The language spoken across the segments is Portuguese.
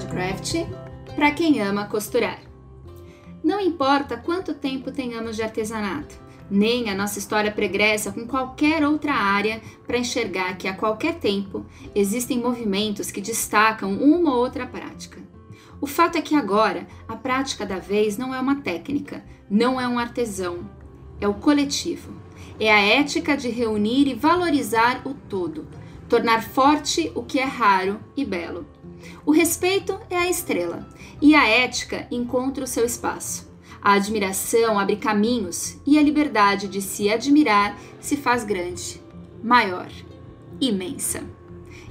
Podcraft para quem ama costurar. Não importa quanto tempo tenhamos de artesanato, nem a nossa história pregressa com qualquer outra área para enxergar que a qualquer tempo existem movimentos que destacam uma ou outra prática. O fato é que agora a prática da vez não é uma técnica, não é um artesão, é o coletivo. É a ética de reunir e valorizar o todo, tornar forte o que é raro e belo. O respeito é a estrela e a ética encontra o seu espaço. A admiração abre caminhos e a liberdade de se admirar se faz grande, maior, imensa.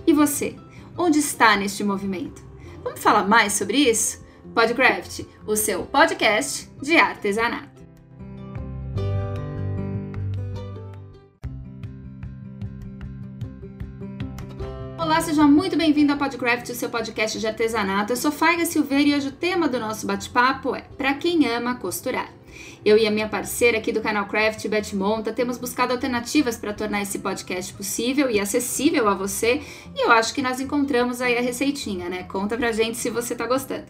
E você, onde está neste movimento? Vamos falar mais sobre isso? Podcraft, o seu podcast de artesanato. Olá, seja muito bem-vindo ao Podcraft, o seu podcast de artesanato. Eu sou Faiga Silveira e hoje o tema do nosso bate-papo é Para quem ama costurar. Eu e a minha parceira aqui do canal Craft, Beth Monta, temos buscado alternativas para tornar esse podcast possível e acessível a você, e eu acho que nós encontramos aí a receitinha, né? Conta pra gente se você tá gostando.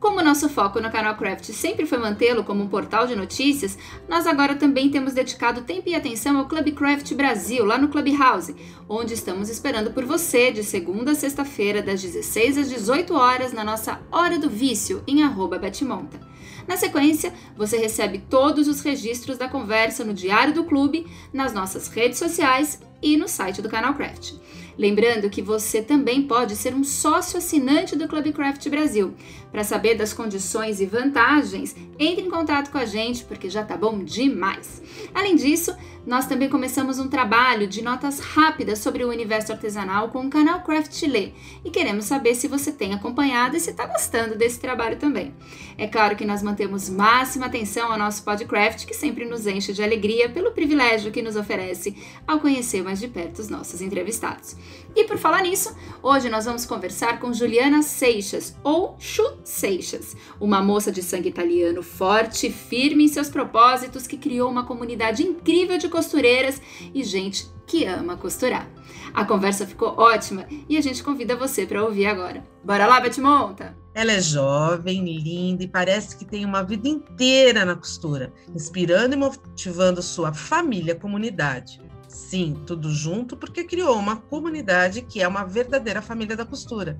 Como nosso foco no canal Craft sempre foi mantê-lo como um portal de notícias, nós agora também temos dedicado tempo e atenção ao Club Craft Brasil, lá no Clubhouse, onde estamos esperando por você de segunda a sexta-feira, das 16 às 18 horas, na nossa Hora do Vício, em Betmonta. Na sequência, você recebe todos os registros da conversa no Diário do Clube, nas nossas redes sociais e no site do Canal Craft. Lembrando que você também pode ser um sócio assinante do Clubcraft Brasil. Para saber das condições e vantagens, entre em contato com a gente porque já tá bom demais. Além disso, nós também começamos um trabalho de notas rápidas sobre o universo artesanal com o canal Craft Lê e queremos saber se você tem acompanhado e se está gostando desse trabalho também. É claro que nós mantemos máxima atenção ao nosso podcast, que sempre nos enche de alegria pelo privilégio que nos oferece ao conhecer mais de perto os nossos entrevistados. E por falar nisso, hoje nós vamos conversar com Juliana Seixas, ou Chu Seixas, uma moça de sangue italiano forte firme em seus propósitos que criou uma comunidade incrível de costureiras e gente que ama costurar. A conversa ficou ótima e a gente convida você para ouvir agora. Bora lá, Betmonta! Ela é jovem, linda e parece que tem uma vida inteira na costura, inspirando e motivando sua família e comunidade. Sim, tudo junto porque criou uma comunidade que é uma verdadeira família da costura.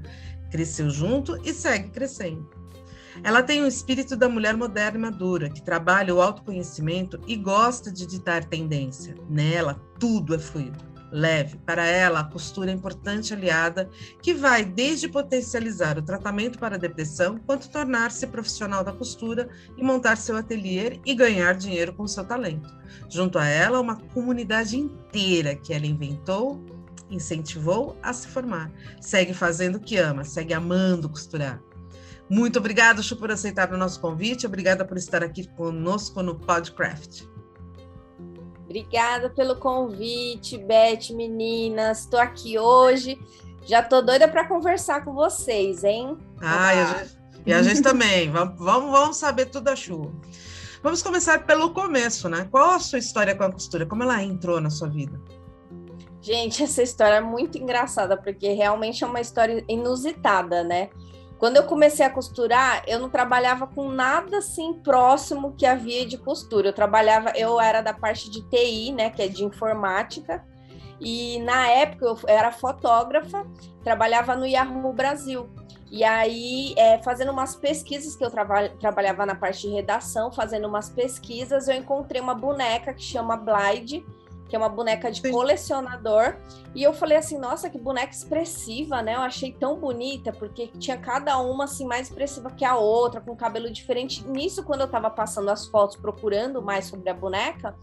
Cresceu junto e segue crescendo. Ela tem o espírito da mulher moderna e madura, que trabalha o autoconhecimento e gosta de ditar tendência. Nela, tudo é fluido leve. Para ela, a costura é importante aliada que vai desde potencializar o tratamento para a depressão, quanto tornar-se profissional da costura e montar seu ateliê e ganhar dinheiro com seu talento. Junto a ela, uma comunidade inteira que ela inventou, incentivou a se formar. Segue fazendo o que ama, segue amando costurar. Muito obrigada, Chu, por aceitar o nosso convite. Obrigada por estar aqui conosco no Podcraft. Obrigada pelo convite, Beth, meninas. Estou aqui hoje. Já tô doida para conversar com vocês, hein? Ah, e a gente, e a gente também. Vamos, vamos, vamos saber tudo da chuva. Vamos começar pelo começo, né? Qual a sua história com a costura? Como ela entrou na sua vida? Gente, essa história é muito engraçada, porque realmente é uma história inusitada, né? Quando eu comecei a costurar, eu não trabalhava com nada assim próximo que havia de costura. Eu trabalhava, eu era da parte de TI, né, que é de informática. E na época eu era fotógrafa, trabalhava no Yahoo Brasil. E aí, é, fazendo umas pesquisas, que eu trava, trabalhava na parte de redação, fazendo umas pesquisas, eu encontrei uma boneca que chama Blide, que é uma boneca de colecionador. E eu falei assim, nossa, que boneca expressiva, né? Eu achei tão bonita, porque tinha cada uma assim mais expressiva que a outra, com cabelo diferente. Nisso, quando eu tava passando as fotos, procurando mais sobre a boneca,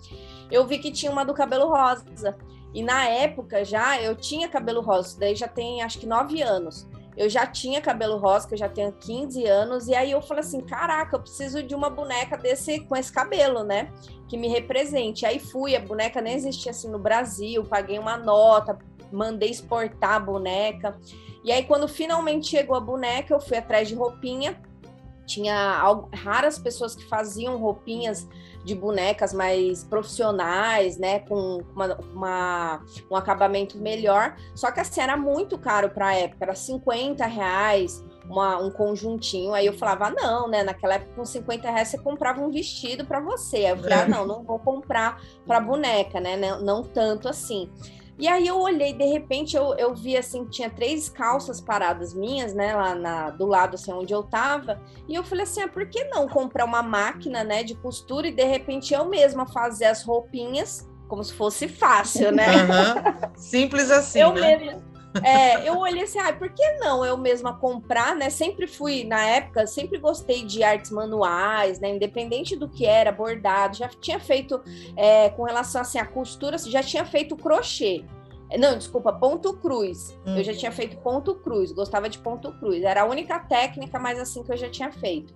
eu vi que tinha uma do cabelo rosa. E na época já eu tinha cabelo rosa, daí já tem acho que nove anos eu já tinha cabelo rosa, que eu já tenho 15 anos, e aí eu falei assim: caraca, eu preciso de uma boneca desse com esse cabelo, né? Que me represente. Aí fui, a boneca nem existia assim no Brasil, paguei uma nota, mandei exportar a boneca. E aí, quando finalmente chegou a boneca, eu fui atrás de roupinha. Tinha raras pessoas que faziam roupinhas de bonecas mais profissionais, né, com uma, uma, um acabamento melhor. Só que assim era muito caro para a época, era 50 reais uma, um conjuntinho. Aí eu falava, ah, não, né? Naquela época, com 50 reais, você comprava um vestido para você. Aí eu falei, ah, é. não, não vou comprar para boneca, né? Não, não tanto assim. E aí eu olhei, de repente eu, eu vi assim, tinha três calças paradas minhas, né, lá na, do lado assim onde eu tava, e eu falei assim, ah, por que não comprar uma máquina, né, de costura e de repente eu mesma fazer as roupinhas como se fosse fácil, né? Uhum. Simples assim, eu né? Mesma, é, eu olhei assim, ah, por que não eu mesma comprar, né? Sempre fui, na época, sempre gostei de artes manuais, né? Independente do que era, bordado, já tinha feito, é, com relação assim, à costura, já tinha feito crochê. Não, desculpa, ponto cruz. Eu já tinha uhum. feito ponto cruz, gostava de ponto cruz. Era a única técnica, mas assim que eu já tinha feito.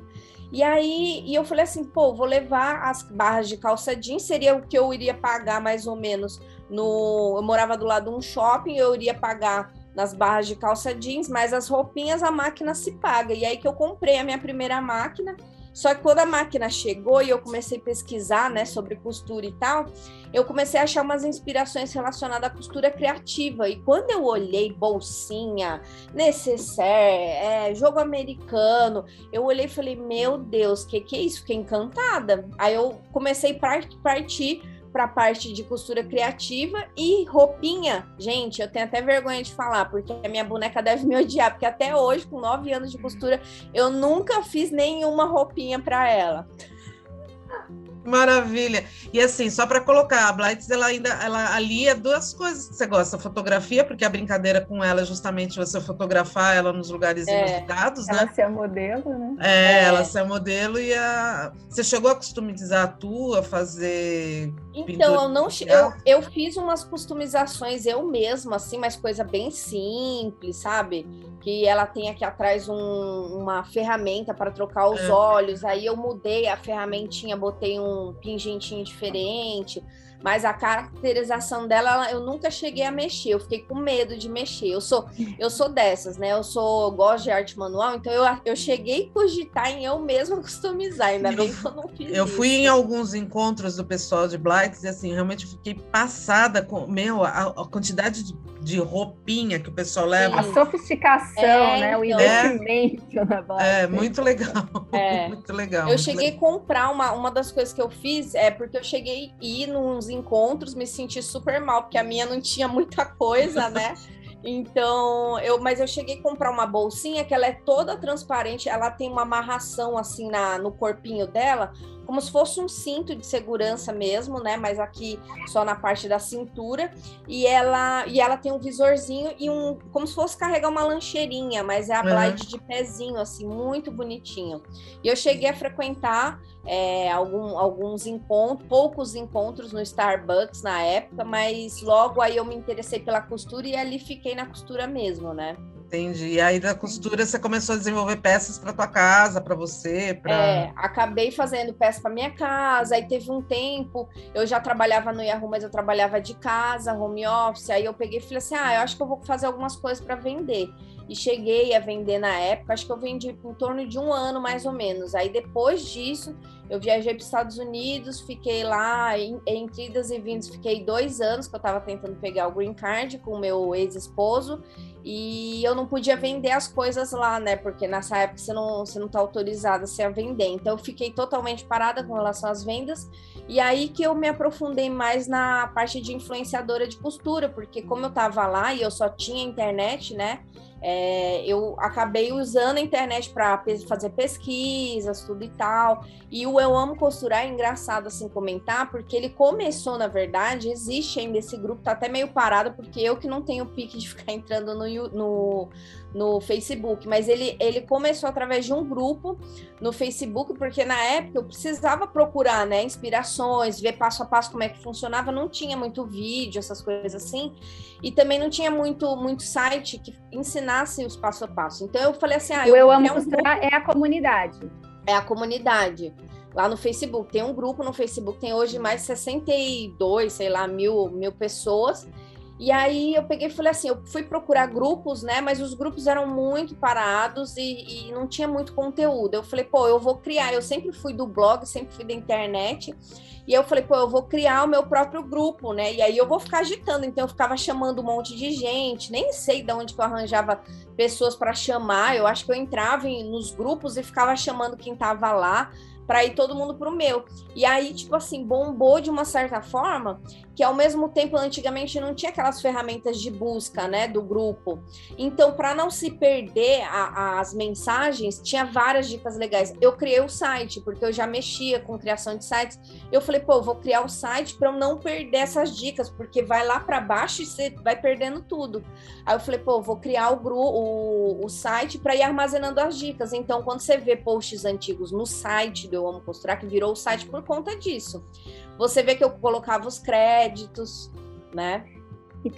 E aí, e eu falei assim, pô, vou levar as barras de calça jeans, seria o que eu iria pagar mais ou menos no. Eu morava do lado de um shopping, eu iria pagar nas barras de calça jeans, mas as roupinhas a máquina se paga. E aí que eu comprei a minha primeira máquina só que quando a máquina chegou e eu comecei a pesquisar, né, sobre costura e tal, eu comecei a achar umas inspirações relacionadas à costura criativa. E quando eu olhei bolsinha, necessaire, é, jogo americano, eu olhei e falei, meu Deus, que que é isso? Fiquei encantada. Aí eu comecei a partir para a parte de costura criativa e roupinha. Gente, eu tenho até vergonha de falar, porque a minha boneca deve me odiar, porque até hoje, com nove anos de costura, eu nunca fiz nenhuma roupinha para ela. Maravilha. E assim, só para colocar, a Blights ela ainda ela alia duas coisas que você gosta, fotografia, porque a brincadeira com ela é justamente você fotografar ela nos lugares é, inusitados, né? Ela ser a modelo, né? É, é, ela ser a modelo e a você chegou a customizar a tua, fazer Então, eu não eu, eu fiz umas customizações eu mesma assim, mas coisa bem simples, sabe? Que ela tem aqui atrás um, uma ferramenta para trocar os é. olhos. Aí eu mudei a ferramentinha, botei um pingentinho diferente, mas a caracterização dela eu nunca cheguei a mexer, eu fiquei com medo de mexer. Eu sou eu sou dessas, né? Eu sou eu gosto de arte manual, então eu, eu cheguei a cogitar em eu mesma customizar, ainda bem que eu não fiz. Eu fui em alguns encontros do pessoal de Blights e assim, realmente fiquei passada com meu a, a quantidade de, de, roupinha que o pessoal leva. A sofisticação, é, né? O então. investimento é, na Blights. É, muito legal. É. muito legal. Eu muito cheguei legal. a comprar uma, uma das coisas que eu fiz é porque eu cheguei a ir nos encontros, me senti super mal, porque a minha não tinha muita coisa, né? Então, eu, mas eu cheguei a comprar uma bolsinha que ela é toda transparente, ela tem uma amarração assim na, no corpinho dela, como se fosse um cinto de segurança mesmo, né? Mas aqui só na parte da cintura. E ela e ela tem um visorzinho e um como se fosse carregar uma lancheirinha, mas é a uhum. de pezinho assim, muito bonitinho. E eu cheguei a frequentar é, algum, alguns encontros, poucos encontros no Starbucks na época, mas logo aí eu me interessei pela costura e ali fiquei na costura mesmo, né? Entendi. E aí da costura você começou a desenvolver peças para tua casa, para você, pra... É, acabei fazendo peças para minha casa. Aí teve um tempo, eu já trabalhava no Yahoo, mas eu trabalhava de casa, home office. Aí eu peguei e falei assim: "Ah, eu acho que eu vou fazer algumas coisas para vender" e cheguei a vender na época, acho que eu vendi em torno de um ano mais ou menos. Aí depois disso, eu viajei para os Estados Unidos, fiquei lá em, entre idas e vindas, fiquei dois anos que eu estava tentando pegar o green card com o meu ex-esposo e eu não podia vender as coisas lá, né? Porque nessa época você não, você não tá autorizada a vender. Então eu fiquei totalmente parada com relação às vendas. E aí que eu me aprofundei mais na parte de influenciadora de costura, porque como eu tava lá e eu só tinha internet, né? É, eu acabei usando a internet para fazer pesquisas, tudo e tal. E o Eu Amo Costurar é engraçado assim comentar, porque ele começou, na verdade, existe ainda esse grupo, tá até meio parado, porque eu que não tenho pique de ficar entrando no, no, no Facebook, mas ele, ele começou através de um grupo no Facebook, porque na época eu precisava procurar, né, inspirações, ver passo a passo como é que funcionava, não tinha muito vídeo, essas coisas assim, e também não tinha muito, muito site que ensinasse os passo a passo. Então eu falei assim, ah, eu, eu amo um costurar é a comunidade. É a comunidade lá no Facebook. Tem um grupo no Facebook, tem hoje mais de 62, sei lá, mil, mil pessoas. E aí eu peguei e falei assim, eu fui procurar grupos, né? Mas os grupos eram muito parados e, e, não tinha muito conteúdo. Eu falei, pô, eu vou criar. Eu sempre fui do blog, sempre fui da internet. E eu falei, pô, eu vou criar o meu próprio grupo, né? E aí eu vou ficar agitando. Então eu ficava chamando um monte de gente, nem sei de onde que eu arranjava pessoas para chamar. Eu acho que eu entrava em, nos grupos e ficava chamando quem tava lá para ir todo mundo pro meu. E aí, tipo assim, bombou de uma certa forma, que ao mesmo tempo antigamente não tinha aquelas ferramentas de busca, né, do grupo. Então, para não se perder a, a, as mensagens, tinha várias dicas legais. Eu criei o site, porque eu já mexia com criação de sites. Eu falei, pô, vou criar o site para eu não perder essas dicas, porque vai lá para baixo e você vai perdendo tudo. Aí eu falei, pô, vou criar o, grupo, o, o site para ir armazenando as dicas. Então, quando você vê posts antigos no site do Eu Amo Costurar, que virou o site por conta disso. Você vê que eu colocava os créditos, né?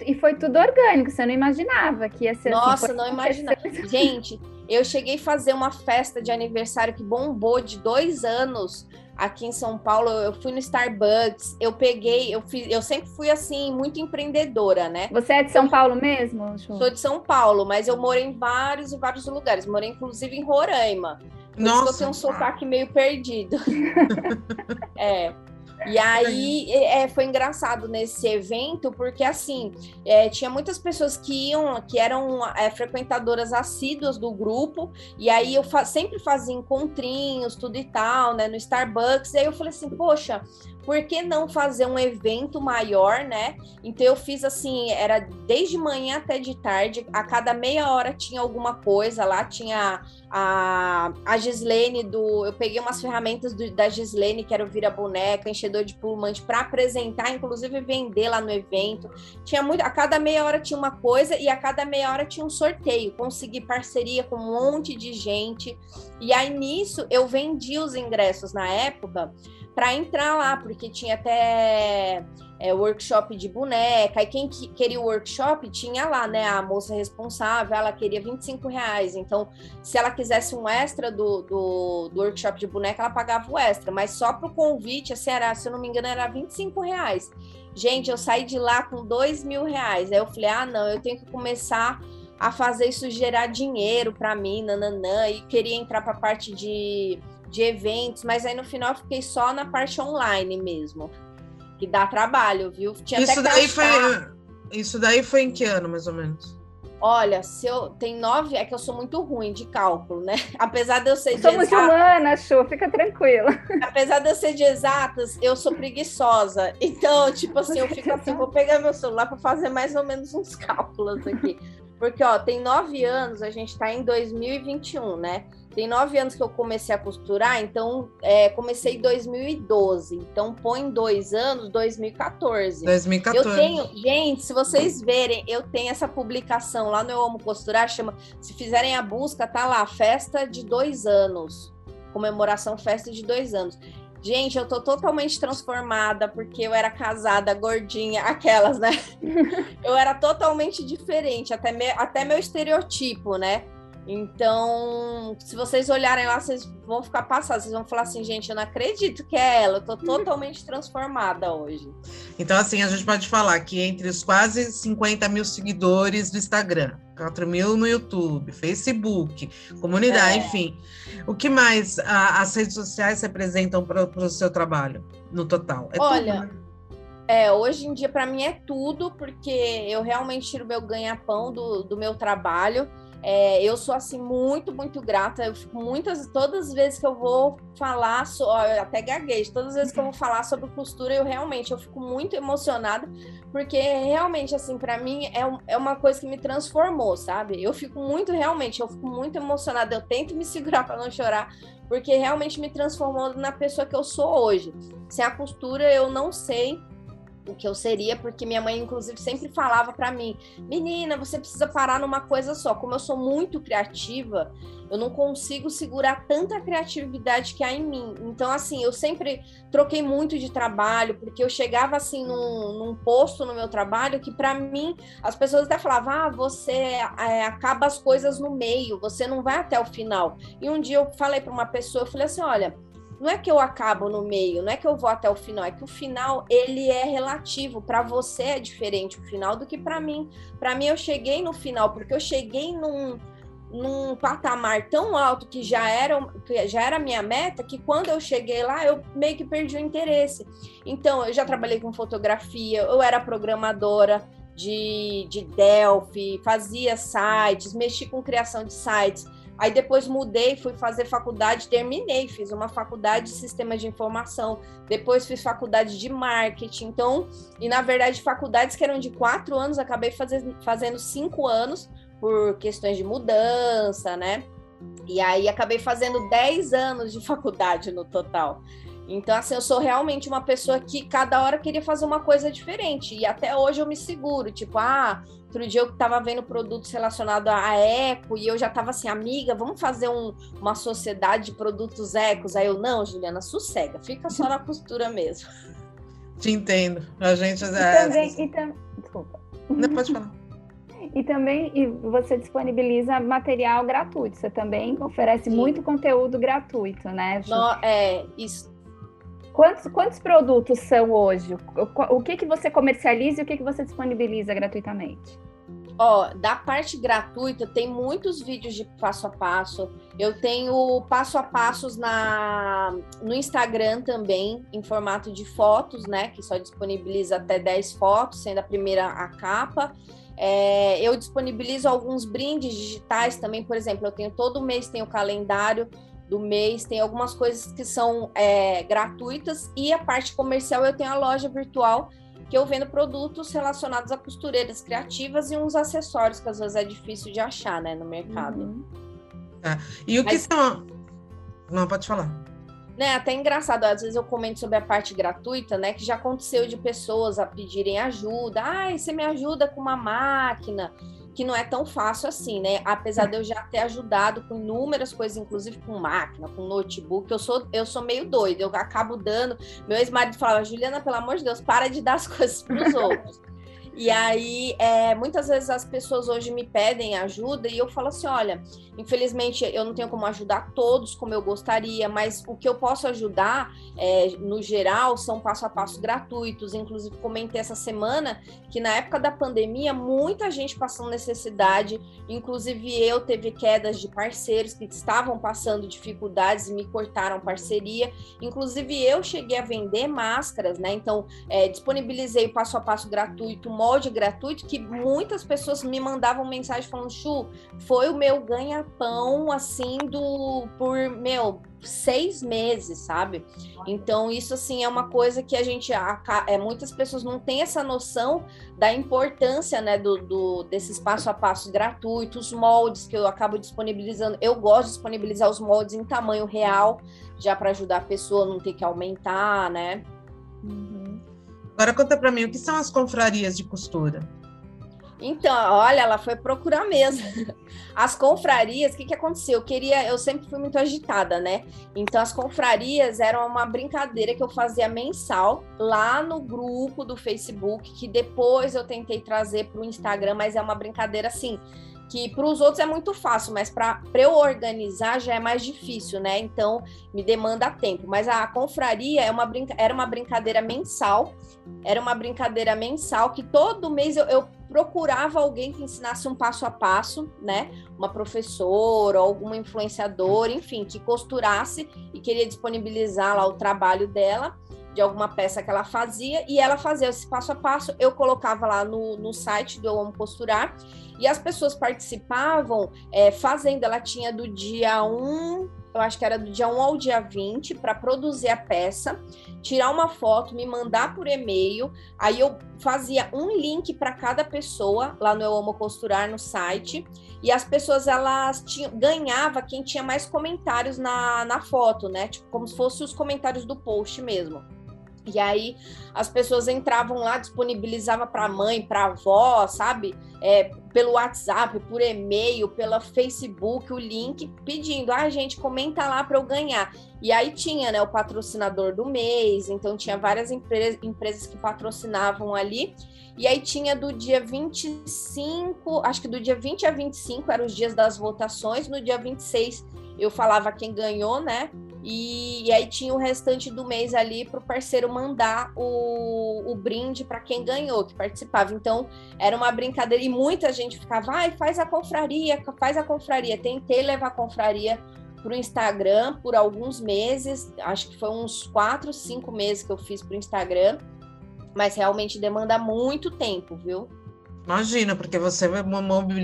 E, foi tudo orgânico, você não imaginava que ia ser assim, Nossa, assim, não imaginava. Gente, eu cheguei a fazer uma festa de aniversário que bombou de dois anos aqui em São Paulo. Eu fui no Starbucks, eu peguei, eu fiz, eu sempre fui assim, muito empreendedora, né? Você é de São Paulo mesmo? Sou de São Paulo, mas eu morei em vários e vários lugares. Morei, inclusive, em Roraima. Por Nossa. isso que eu tenho um sotaque meio perdido. é. E aí é, foi engraçado nesse evento, porque assim, é, tinha muitas pessoas que iam, que eram é, frequentadoras assíduas do grupo, e aí eu fa sempre fazia encontrinhos, tudo e tal, né, no Starbucks, e aí eu falei assim, poxa, por que não fazer um evento maior, né? Então eu fiz assim, era desde manhã até de tarde, a cada meia hora tinha alguma coisa lá, tinha a, a Gislene do. Eu peguei umas ferramentas do, da Gislene, que era o Vira Boneca, enchedor de plumante, para apresentar, inclusive vender lá no evento. Tinha muito. A cada meia hora tinha uma coisa e a cada meia hora tinha um sorteio. Consegui parceria com um monte de gente. E aí nisso eu vendi os ingressos na época para entrar lá, porque tinha até é, workshop de boneca, e quem queria o workshop tinha lá, né, a moça responsável, ela queria 25 reais, então se ela quisesse um extra do, do, do workshop de boneca, ela pagava o extra, mas só para o convite, assim, era, se eu não me engano, era 25 reais. Gente, eu saí de lá com dois mil reais, aí eu falei, ah, não, eu tenho que começar a fazer isso gerar dinheiro para mim, nananã, e queria entrar para a parte de de eventos, mas aí no final eu fiquei só na parte online mesmo. Que dá trabalho, viu? Tinha isso daí foi. Isso daí foi em que ano, mais ou menos? Olha, se eu tem nove, é que eu sou muito ruim de cálculo, né? Apesar de eu ser de Somos exatas, humana, Chu, fica tranquila. Apesar de eu ser de exatas, eu sou preguiçosa. Então, tipo assim, eu fico assim, vou pegar meu celular para fazer mais ou menos uns cálculos aqui. Porque, ó, tem nove anos, a gente tá em 2021, né? Tem nove anos que eu comecei a costurar, então é, comecei em 2012. Então põe dois anos, 2014. 2014. Eu tenho, gente, se vocês verem, eu tenho essa publicação lá no Eu Amo Costurar, chama. Se fizerem a busca, tá lá, festa de dois anos. Comemoração festa de dois anos. Gente, eu tô totalmente transformada porque eu era casada, gordinha, aquelas, né? eu era totalmente diferente, até, me, até meu estereotipo, né? Então, se vocês olharem lá, vocês vão ficar passados, vocês vão falar assim, gente, eu não acredito que é ela, eu tô totalmente transformada hoje. Então, assim, a gente pode falar que entre os quase 50 mil seguidores do Instagram, 4 mil no YouTube, Facebook, comunidade, é. enfim, o que mais a, as redes sociais representam para o seu trabalho no total? É Olha. Tudo, né? É, hoje em dia, para mim, é tudo, porque eu realmente tiro meu ganha-pão do, do meu trabalho. É, eu sou assim muito, muito grata. Eu fico muitas, todas as vezes que eu vou falar, so, até gaguejo, todas as vezes que eu vou falar sobre costura, eu realmente eu fico muito emocionada, porque realmente assim para mim é, é uma coisa que me transformou, sabe? Eu fico muito realmente, eu fico muito emocionada. Eu tento me segurar para não chorar, porque realmente me transformou na pessoa que eu sou hoje. Sem a costura eu não sei o que eu seria, porque minha mãe, inclusive, sempre falava para mim: menina, você precisa parar numa coisa só. Como eu sou muito criativa, eu não consigo segurar tanta criatividade que há em mim. Então, assim, eu sempre troquei muito de trabalho, porque eu chegava, assim, num, num posto no meu trabalho que, para mim, as pessoas até falavam: ah, você é, acaba as coisas no meio, você não vai até o final. E um dia eu falei para uma pessoa: eu falei assim, olha não é que eu acabo no meio, não é que eu vou até o final, é que o final ele é relativo. Para você é diferente o final do que para mim. Para mim eu cheguei no final porque eu cheguei num num patamar tão alto que já era, que já era minha meta, que quando eu cheguei lá, eu meio que perdi o interesse. Então, eu já trabalhei com fotografia, eu era programadora de, de Delphi, fazia sites, mexi com criação de sites. Aí depois mudei, fui fazer faculdade, terminei, fiz uma faculdade de sistemas de informação, depois fiz faculdade de marketing. Então, e na verdade, faculdades que eram de quatro anos, acabei fazendo, fazendo cinco anos por questões de mudança, né? E aí acabei fazendo dez anos de faculdade no total. Então, assim, eu sou realmente uma pessoa que cada hora queria fazer uma coisa diferente. E até hoje eu me seguro. Tipo, ah, outro dia eu estava vendo produtos relacionados à eco e eu já estava assim, amiga, vamos fazer um, uma sociedade de produtos ecos. Aí eu, não, Juliana, sossega, fica só na costura mesmo. Te entendo. A gente. E é... também, e tam... Desculpa. Não, pode falar. E também e você disponibiliza material gratuito. Você também oferece Sim. muito conteúdo gratuito, né? No, é, isso Quantos, quantos produtos são hoje? O, o que, que você comercializa e o que, que você disponibiliza gratuitamente? Ó, da parte gratuita tem muitos vídeos de passo a passo. Eu tenho passo a passos na no Instagram também, em formato de fotos, né? Que só disponibiliza até 10 fotos, sendo a primeira a capa. É, eu disponibilizo alguns brindes digitais também, por exemplo, eu tenho todo mês tenho o calendário do mês, tem algumas coisas que são é, gratuitas e a parte comercial eu tenho a loja virtual que eu vendo produtos relacionados a costureiras criativas e uns acessórios que às vezes é difícil de achar, né, no mercado. Uhum. É. E o Mas... que são? Não, pode falar. Né, até engraçado, às vezes eu comento sobre a parte gratuita, né, que já aconteceu de pessoas a pedirem ajuda. Ah, você me ajuda com uma máquina? Que não é tão fácil assim, né? Apesar de eu já ter ajudado com inúmeras coisas, inclusive com máquina, com notebook, eu sou, eu sou meio doida, eu acabo dando. Meu ex-marido falava, Juliana, pelo amor de Deus, para de dar as coisas para os outros. E aí, é, muitas vezes as pessoas hoje me pedem ajuda e eu falo assim: olha, infelizmente eu não tenho como ajudar todos como eu gostaria, mas o que eu posso ajudar, é, no geral, são passo a passo gratuitos. Inclusive, comentei essa semana que na época da pandemia, muita gente passando necessidade, inclusive eu teve quedas de parceiros que estavam passando dificuldades e me cortaram parceria. Inclusive, eu cheguei a vender máscaras, né? Então, é, disponibilizei o passo a passo gratuito molde gratuito que muitas pessoas me mandavam mensagem falando, Chu, foi o meu ganha-pão assim do por meu seis meses, sabe? Então, isso assim é uma coisa que a gente é, muitas pessoas não têm essa noção da importância né, do, do desses passo a passo gratuitos, moldes que eu acabo disponibilizando. Eu gosto de disponibilizar os moldes em tamanho real, já para ajudar a pessoa a não ter que aumentar, né? Uhum. Agora conta para mim, o que são as confrarias de costura? Então, olha, ela foi procurar mesmo. As confrarias, o que, que aconteceu? Eu queria, eu sempre fui muito agitada, né? Então, as confrarias eram uma brincadeira que eu fazia mensal lá no grupo do Facebook, que depois eu tentei trazer para o Instagram, mas é uma brincadeira assim que para os outros é muito fácil, mas para eu organizar já é mais difícil, né? Então me demanda tempo. Mas a confraria é uma brinca... era uma brincadeira mensal, era uma brincadeira mensal que todo mês eu, eu procurava alguém que ensinasse um passo a passo, né? Uma professora, alguma influenciadora, enfim, que costurasse e queria disponibilizar lá o trabalho dela de alguma peça que ela fazia e ela fazia esse passo a passo. Eu colocava lá no, no site do Eu Amo Costurar e as pessoas participavam é, fazendo. Ela tinha do dia 1, eu acho que era do dia 1 ao dia 20, para produzir a peça, tirar uma foto, me mandar por e-mail. Aí eu fazia um link para cada pessoa lá no Eu Amo Costurar no site. E as pessoas elas tinham, ganhava quem tinha mais comentários na, na foto, né? Tipo, como se fossem os comentários do post mesmo. E aí as pessoas entravam lá, disponibilizava para mãe, para avó, sabe? É, pelo WhatsApp, por e-mail, pela Facebook, o link, pedindo, ah, gente, comenta lá para eu ganhar. E aí tinha, né, o patrocinador do mês, então tinha várias empresas, empresas que patrocinavam ali. E aí tinha do dia 25, acho que do dia 20 a 25 eram os dias das votações, no dia 26 eu falava quem ganhou, né? E, e, aí tinha o restante do mês ali para o parceiro mandar o, o brinde para quem ganhou, que participava. Então era uma brincadeira e muita gente ficava, vai, faz a confraria, faz a confraria. Tentei levar a confraria para o Instagram por alguns meses, acho que foi uns quatro, cinco meses que eu fiz para o Instagram, mas realmente demanda muito tempo, viu? Imagina, porque você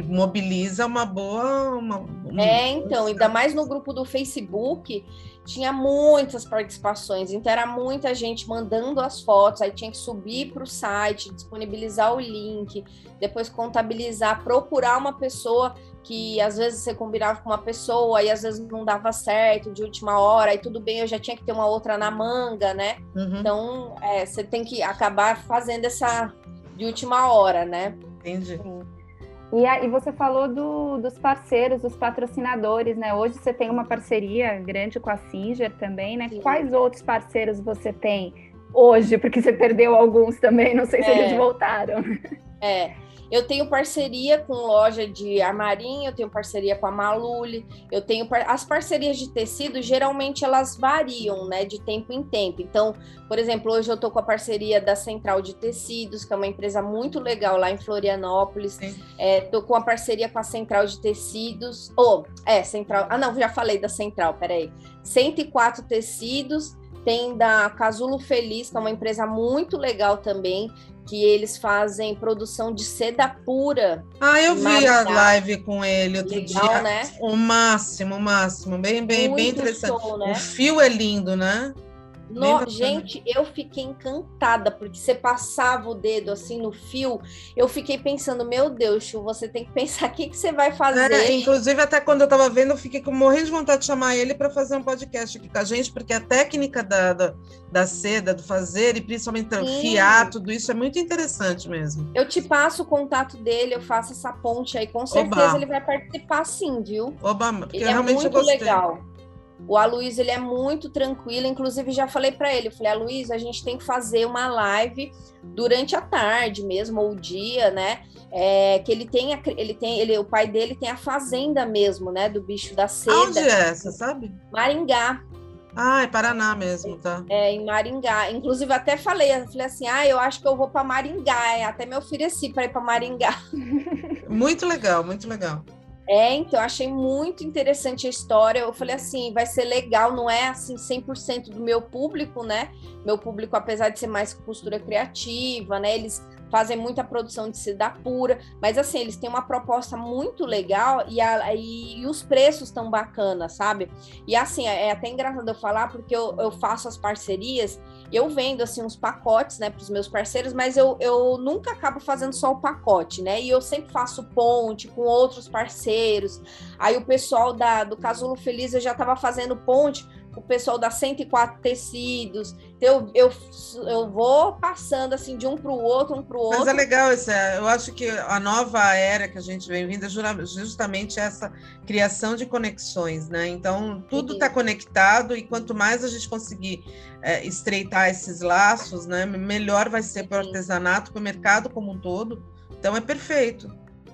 mobiliza uma boa. Uma, uma... É, então, ainda mais no grupo do Facebook, tinha muitas participações, então era muita gente mandando as fotos, aí tinha que subir para o site, disponibilizar o link, depois contabilizar, procurar uma pessoa que às vezes você combinava com uma pessoa e às vezes não dava certo de última hora, e tudo bem, eu já tinha que ter uma outra na manga, né? Uhum. Então, é, você tem que acabar fazendo essa de última hora, né? Entendi. E, a, e você falou do, dos parceiros, dos patrocinadores, né? Hoje você tem uma parceria grande com a Singer também, né? Sim. Quais outros parceiros você tem hoje? Porque você perdeu alguns também, não sei se é. eles voltaram. É. Eu tenho parceria com loja de armarinho, eu tenho parceria com a Malule, eu tenho par... as parcerias de tecido, geralmente elas variam, né, de tempo em tempo. Então, por exemplo, hoje eu tô com a parceria da Central de Tecidos, que é uma empresa muito legal lá em Florianópolis. É, tô com a parceria com a Central de Tecidos, ou, oh, é, Central, ah não, já falei da Central, peraí. 104 Tecidos, tem da Casulo Feliz, que é uma empresa muito legal também, que eles fazem produção de seda pura. Ah, eu vi a live com ele outro Legal, dia. né? O máximo, o máximo. Bem, bem, Muito bem interessante. Show, né? O fio é lindo, né? No, gente, eu fiquei encantada, porque você passava o dedo assim no fio, eu fiquei pensando, meu Deus, Chu, você tem que pensar o que, que você vai fazer. É, inclusive, até quando eu estava vendo, eu fiquei com morrendo de vontade de chamar ele para fazer um podcast aqui com a gente, porque a técnica da, da, da seda, do fazer, e principalmente Sim. fiar, tudo isso é muito interessante mesmo. Eu te passo o contato dele, eu faço essa ponte aí, com certeza Oba. ele vai participar sim, viu? Oba, porque ele é muito legal. O Aloysio, ele é muito tranquilo, inclusive já falei para ele, eu falei, Aloysio, a gente tem que fazer uma live durante a tarde mesmo, ou o dia, né? É, que ele tem, ele tem, ele, o pai dele tem a fazenda mesmo, né? Do bicho da seda. Onde é essa, sabe? Maringá. Ah, é Paraná mesmo, tá? É, em Maringá. Inclusive, até falei, eu falei assim, ah, eu acho que eu vou para Maringá. Até me ofereci para ir para Maringá. Muito legal, muito legal. É, então, achei muito interessante a história. Eu falei assim, vai ser legal, não é assim 100% do meu público, né? Meu público, apesar de ser mais costura criativa, né? Eles fazem muita produção de seda pura, mas assim, eles têm uma proposta muito legal e, a, e, e os preços estão bacanas, sabe? E assim, é, é até engraçado eu falar, porque eu, eu faço as parcerias, eu vendo assim uns pacotes, né, para os meus parceiros, mas eu, eu nunca acabo fazendo só o pacote, né? E eu sempre faço ponte com outros parceiros. Aí o pessoal da, do Casulo Feliz eu já estava fazendo ponte o pessoal da 104 Tecidos. Então, eu, eu, eu vou passando assim de um para o outro, um para o outro. Mas é legal isso. Eu acho que a nova era que a gente vem vindo é justamente essa criação de conexões, né? Então, tudo está conectado e quanto mais a gente conseguir é, estreitar esses laços, né, melhor vai ser para o artesanato, para o mercado como um todo. Então, é perfeito.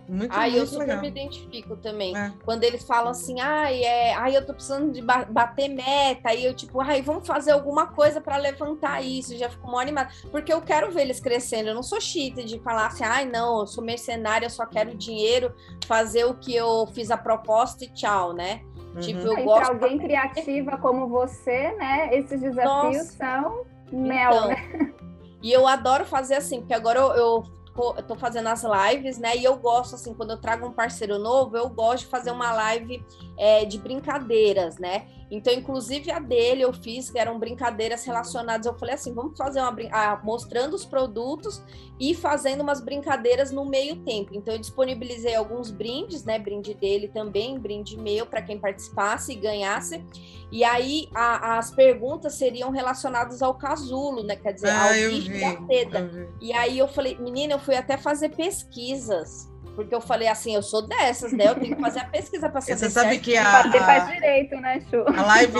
Muito, ai, muito eu super legal. me identifico também. É. Quando eles falam assim, ai, é, ai, eu tô precisando de bater meta, aí eu tipo, ai, vamos fazer alguma coisa para levantar isso, já fico mó animada. Porque eu quero ver eles crescendo. Eu não sou chita de falar assim, ai, não, eu sou mercenária, eu só quero dinheiro, fazer o que eu fiz a proposta e tchau, né? Uhum. Tipo, eu e gosto. Pra alguém criativa como você, né? Esses desafios Nossa. são mel, então, né? E eu adoro fazer assim, porque agora eu, eu tô fazendo as lives, né? E eu gosto, assim, quando eu trago um parceiro novo, eu gosto de fazer uma live é, de brincadeiras, né? Então, inclusive a dele eu fiz, que eram brincadeiras relacionadas. Eu falei assim: vamos fazer uma ah, mostrando os produtos e fazendo umas brincadeiras no meio tempo. Então, eu disponibilizei alguns brindes, né? Brinde dele também, brinde meu para quem participasse e ganhasse. E aí a, as perguntas seriam relacionadas ao casulo, né? Quer dizer, ah, ao bicho da seda. E aí eu falei, menina, eu fui até fazer pesquisas porque eu falei assim, eu sou dessas, né? Eu tenho que fazer a pesquisa para saber. Você sabe que a, Você faz direito, né, Chu? A live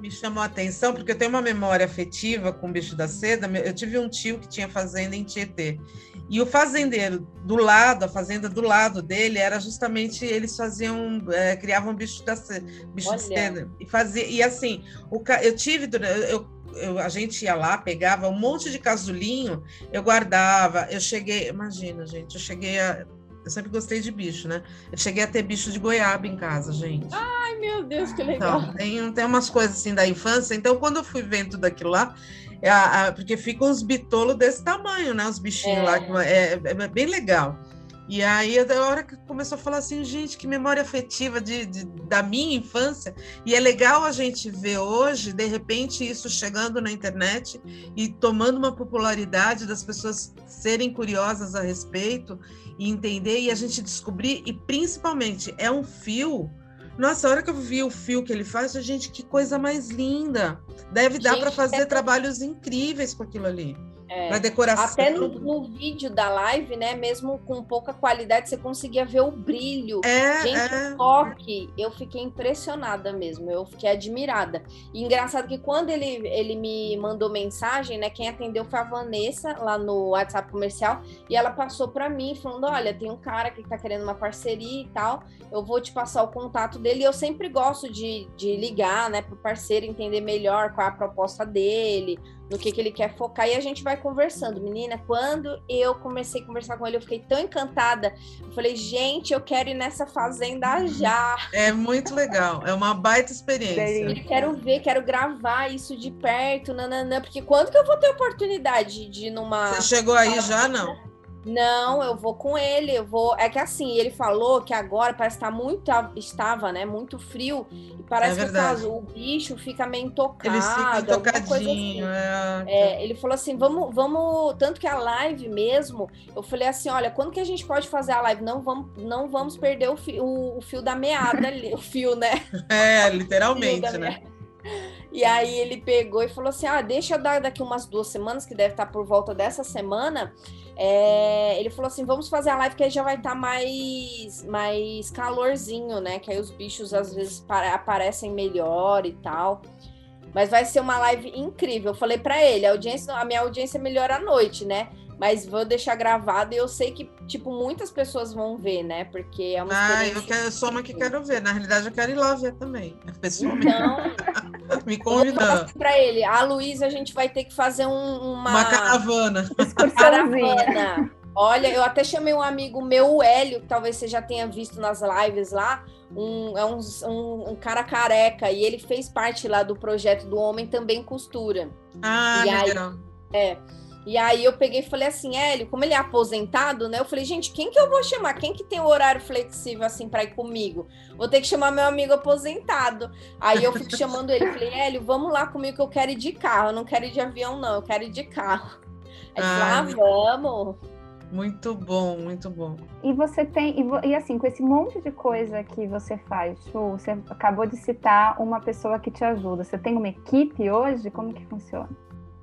me chamou a atenção, porque eu tenho uma memória afetiva com o bicho da seda. Eu tive um tio que tinha fazenda em Tietê. E o fazendeiro do lado, a fazenda do lado dele, era justamente eles faziam, é, criavam bicho da bicho de seda e fazia e assim, o, eu tive eu, eu, a gente ia lá, pegava um monte de casulinho, eu guardava, eu cheguei, imagina, gente, eu cheguei a eu sempre gostei de bicho, né? Eu cheguei a ter bicho de goiaba em casa, gente. Ai, meu Deus, que legal. Então, tem, tem umas coisas assim da infância. Então, quando eu fui vendo tudo aquilo lá, é porque ficam uns bitolos desse tamanho, né? Os bichinhos é. lá, é, é, é, bem legal. E aí, a hora que começou a falar assim, gente, que memória afetiva de, de, da minha infância. E é legal a gente ver hoje, de repente, isso chegando na internet e tomando uma popularidade das pessoas serem curiosas a respeito e entender e a gente descobrir. E principalmente, é um fio nossa, a hora que eu vi o fio que ele faz, gente, que coisa mais linda. Deve dar para fazer é... trabalhos incríveis com aquilo ali. É, para decoração. Até no, no, vídeo da live, né? Mesmo com pouca qualidade, você conseguia ver o brilho. É, Gente, é. o toque, eu fiquei impressionada mesmo. Eu fiquei admirada. E engraçado que quando ele, ele me mandou mensagem, né? Quem atendeu foi a Vanessa lá no WhatsApp comercial. E ela passou para mim, falando: Olha, tem um cara que tá querendo uma parceria e tal. Eu vou te passar o contato dele. E eu sempre gosto de, de ligar, né? Pro parceiro entender melhor qual é a proposta dele no que, que ele quer focar e a gente vai conversando. Menina, quando eu comecei a conversar com ele, eu fiquei tão encantada. Eu falei, gente, eu quero ir nessa fazenda já. É muito legal, é uma baita experiência. Eu quero ver, quero gravar isso de perto, nananã, porque quando que eu vou ter oportunidade de ir numa. Você chegou aí já, não? Não, eu vou com ele, eu vou. É que assim, ele falou que agora parece que tá muito. Estava, né? Muito frio. E parece é que caso, o bicho fica meio intocado. Ele fica tocadinho. Assim. É... é... ele falou assim: vamos, vamos. Tanto que a live mesmo, eu falei assim: olha, quando que a gente pode fazer a live? Não vamos, não vamos perder o fio, o, o fio da meada ali, o fio, né? É, literalmente, né? E aí ele pegou e falou assim: ah, deixa eu dar daqui umas duas semanas, que deve estar por volta dessa semana. É, ele falou assim: vamos fazer a live que aí já vai estar mais, mais calorzinho, né? Que aí os bichos às vezes aparecem melhor e tal. Mas vai ser uma live incrível. Eu falei para ele, a audiência, a minha audiência melhora à noite, né? Mas vou deixar gravado e eu sei que, tipo, muitas pessoas vão ver, né? Porque é uma Ah, eu, quero, eu sou uma que quero ver. Na realidade, eu quero ir lá ver também. Pessoalmente. Então, me convidando. Assim para ele, a Luísa, a gente vai ter que fazer um, uma... Uma caravana. Caravana. Olha, eu até chamei um amigo meu, o Hélio, que talvez você já tenha visto nas lives lá, um, é um, um, um, cara careca, e ele fez parte lá do projeto do Homem Também Costura. Ah, e legal. Aí, é, e aí eu peguei e falei assim, Hélio, como ele é aposentado, né? Eu falei, gente, quem que eu vou chamar? Quem que tem o horário flexível assim para ir comigo? Vou ter que chamar meu amigo aposentado. Aí eu fico chamando ele, falei, Hélio, vamos lá comigo que eu quero ir de carro, eu não quero ir de avião, não, eu quero ir de carro. Aí ah, ah vamos. Muito bom, muito bom. E você tem, e, e, assim, com esse monte de coisa que você faz, Chu, você acabou de citar uma pessoa que te ajuda. Você tem uma equipe hoje? Como que funciona?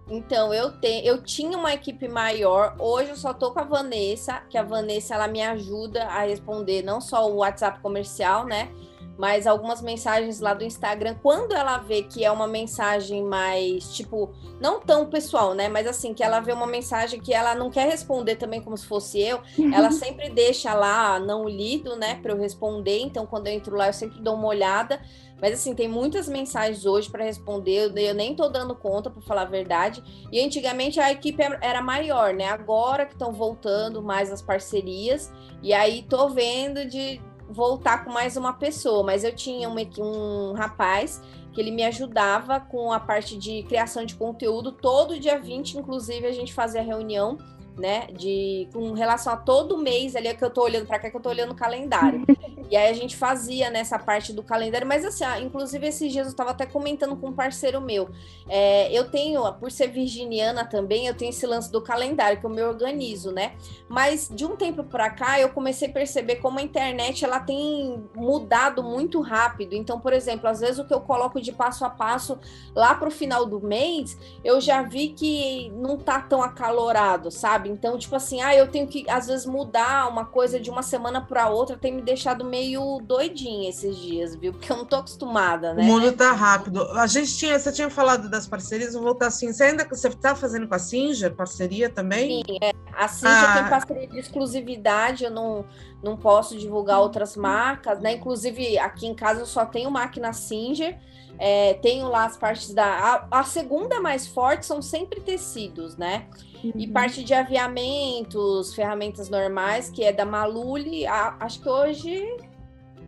Então, eu tenho, eu tinha uma equipe maior, hoje eu só tô com a Vanessa, que a Vanessa ela me ajuda a responder não só o WhatsApp comercial, né? Mas algumas mensagens lá do Instagram, quando ela vê que é uma mensagem mais, tipo, não tão pessoal, né? Mas assim, que ela vê uma mensagem que ela não quer responder também como se fosse eu, uhum. ela sempre deixa lá não lido, né, para eu responder. Então, quando eu entro lá, eu sempre dou uma olhada. Mas assim, tem muitas mensagens hoje para responder, eu nem tô dando conta, para falar a verdade. E antigamente a equipe era maior, né? Agora que estão voltando mais as parcerias, e aí tô vendo de voltar com mais uma pessoa, mas eu tinha um, rapaz que ele me ajudava com a parte de criação de conteúdo. Todo dia 20, inclusive, a gente fazia reunião né? De com relação a todo mês ali é que eu tô olhando para cá, que eu tô olhando o calendário. e aí a gente fazia nessa parte do calendário, mas assim, inclusive esses dias eu estava até comentando com um parceiro meu. É, eu tenho, por ser virginiana também, eu tenho esse lance do calendário que eu me organizo, né? Mas de um tempo para cá eu comecei a perceber como a internet ela tem mudado muito rápido. Então, por exemplo, às vezes o que eu coloco de passo a passo lá para o final do mês, eu já vi que não tá tão acalorado, sabe? Sabe? Então, tipo assim, ah, eu tenho que às vezes mudar uma coisa de uma semana para outra, tem me deixado meio doidinha esses dias, viu? Porque eu não tô acostumada, né? O mundo tá rápido. A gente tinha, você tinha falado das parcerias, eu vou voltar assim. Você ainda você tá fazendo com a Singer parceria também? Sim, é. A Singer ah. tem parceria de exclusividade, eu não não posso divulgar outras marcas, né? Inclusive, aqui em casa eu só tenho máquina Singer. É, tenho lá as partes da. A, a, segunda mais forte são sempre tecidos, né? Uhum. E parte de aviamentos, ferramentas normais, que é da Maluli. A, acho que hoje.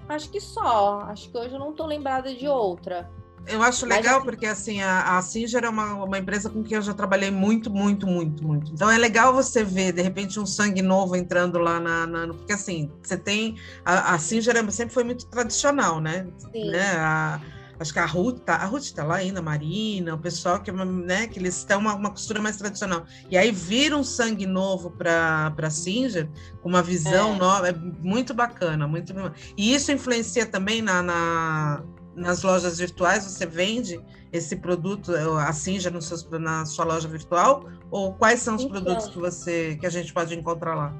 Acho que só. Acho que hoje eu não tô lembrada de outra. Eu acho legal Mas, porque assim a, a Singer é uma, uma empresa com quem eu já trabalhei muito, muito, muito, muito. Então é legal você ver de repente um sangue novo entrando lá na, na porque assim você tem a, a Singer sempre foi muito tradicional, né? Sim. Né? A, acho que a Ruth tá, a Ruth tá lá ainda, a Marina, o pessoal que, né, que eles estão uma, uma costura mais tradicional. E aí vira um sangue novo para Singer, com uma visão é. nova, é muito bacana, muito E isso influencia também na, na nas lojas virtuais você vende esse produto assim já no seus, na sua loja virtual ou quais são os então, produtos que você que a gente pode encontrar lá?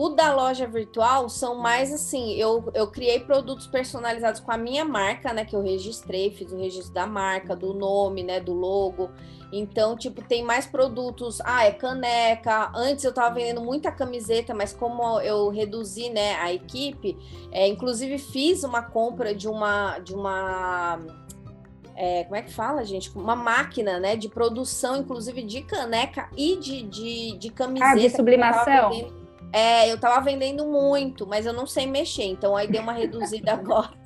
O da loja virtual são mais assim, eu, eu criei produtos personalizados com a minha marca, né, que eu registrei, fiz o registro da marca, do nome, né, do logo. Então, tipo, tem mais produtos. Ah, é caneca. Antes eu tava vendendo muita camiseta, mas como eu reduzi, né, a equipe, é, inclusive fiz uma compra de uma de uma é, como é que fala, gente? Uma máquina, né, de produção, inclusive de caneca e de, de, de camiseta. Ah, de sublimação. É, eu tava vendendo muito, mas eu não sei mexer, então aí deu uma reduzida agora.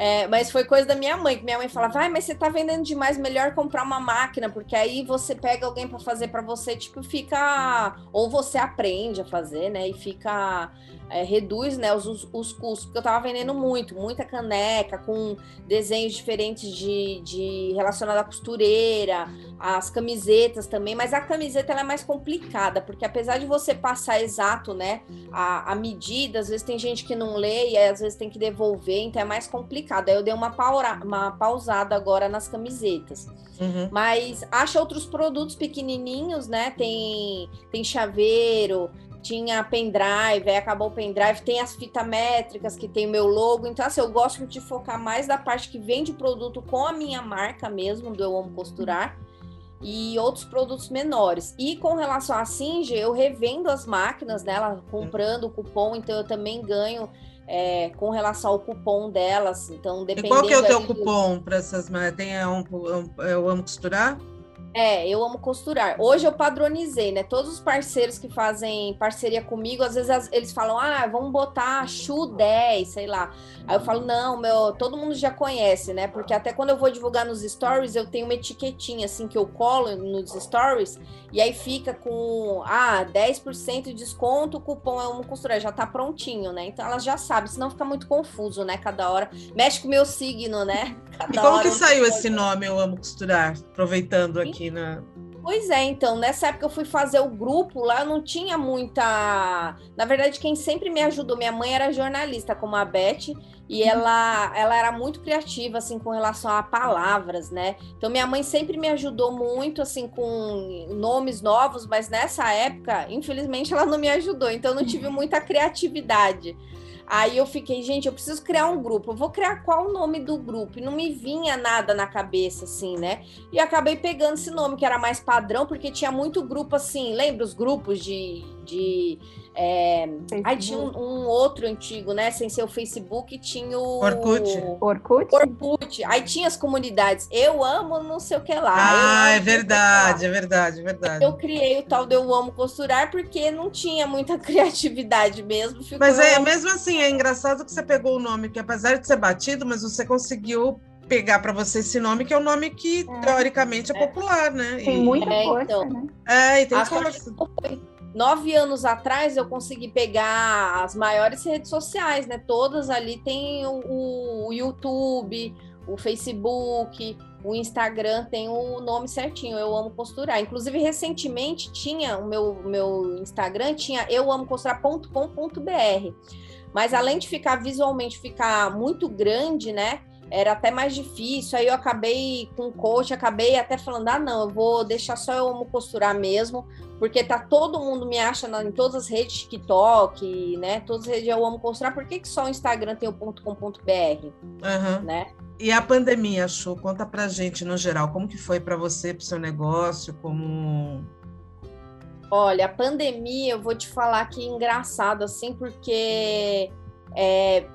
É, mas foi coisa da minha mãe, que minha mãe falava, vai, mas você tá vendendo demais, melhor comprar uma máquina, porque aí você pega alguém para fazer para você, tipo, fica. Ou você aprende a fazer, né? E fica é, reduz né, os, os custos, porque eu estava vendendo muito, muita caneca com desenhos diferentes de, de relacionado à costureira, as camisetas também, mas a camiseta ela é mais complicada, porque apesar de você passar exato né, a, a medida, às vezes tem gente que não lê e às vezes tem que devolver, então é mais complicado. Aí eu dei uma, paura, uma pausada agora nas camisetas. Uhum. Mas acha outros produtos pequenininhos, né? Tem, tem chaveiro, tinha pendrive, aí acabou o pendrive, tem as fitas métricas que tem o meu logo. Então, assim, eu gosto de focar mais da parte que vende produto com a minha marca mesmo, do Eu Amo Costurar, e outros produtos menores. E com relação à Singer, eu revendo as máquinas dela, comprando o cupom, então eu também ganho. É, com relação ao cupom delas, então dependendo. E qual que é o teu cupom para essas? Tem é um, eu amo costurar? É, eu amo costurar. Hoje eu padronizei, né? Todos os parceiros que fazem parceria comigo, às vezes eles falam, ah, vamos botar Chu 10, sei lá. Aí eu falo, não, meu, todo mundo já conhece, né? Porque até quando eu vou divulgar nos stories, eu tenho uma etiquetinha assim que eu colo nos stories, e aí fica com ah, 10% de desconto, o cupom é um costurar, já tá prontinho, né? Então elas já sabem, senão fica muito confuso, né? Cada hora. Mexe com o meu signo, né? Cada e como que saiu esse nome, Eu Amo Costurar? Aproveitando aqui na. Pois é, então, nessa época eu fui fazer o grupo, lá eu não tinha muita. Na verdade, quem sempre me ajudou, minha mãe era jornalista, como a Beth, e ela, ela era muito criativa, assim, com relação a palavras, né? Então, minha mãe sempre me ajudou muito, assim, com nomes novos, mas nessa época, infelizmente, ela não me ajudou, então eu não tive muita criatividade. Aí eu fiquei, gente, eu preciso criar um grupo. Eu vou criar qual o nome do grupo? E não me vinha nada na cabeça, assim, né? E acabei pegando esse nome, que era mais padrão, porque tinha muito grupo assim. Lembra os grupos de. de é... Aí tinha um, um, outro antigo, né? Sem ser o Facebook, tinha o. Orkut. Orkut? Orkut. Aí tinha as comunidades. Eu amo não sei o que lá. Ah, é verdade, é verdade, é verdade. Eu criei o tal de Eu Amo Costurar porque não tinha muita criatividade mesmo. Mas é mesmo assim, é engraçado que você pegou o nome que, apesar de ser batido, mas você conseguiu pegar para você esse nome, que é um nome que, é. teoricamente, é, é, popular, né? Tem muita é, força, então, né? É, e tem força. Nove anos atrás eu consegui pegar as maiores redes sociais, né? Todas ali tem o, o YouTube, o Facebook, o Instagram tem o nome certinho, eu amo costurar. Inclusive, recentemente tinha o meu, meu Instagram, tinha eu amo costurar.com.br. Mas além de ficar visualmente ficar muito grande, né? Era até mais difícil. Aí eu acabei com o coach, acabei até falando: ah, não, eu vou deixar só eu amo costurar mesmo, porque tá todo mundo me acha em todas as redes TikTok, né? Todas as redes eu amo costurar, por que, que só o Instagram tem o .com.br? Uhum. Né? E a pandemia, Chu, conta pra gente no geral, como que foi para você, pro seu negócio, como Olha, a pandemia, eu vou te falar que engraçado assim, porque é,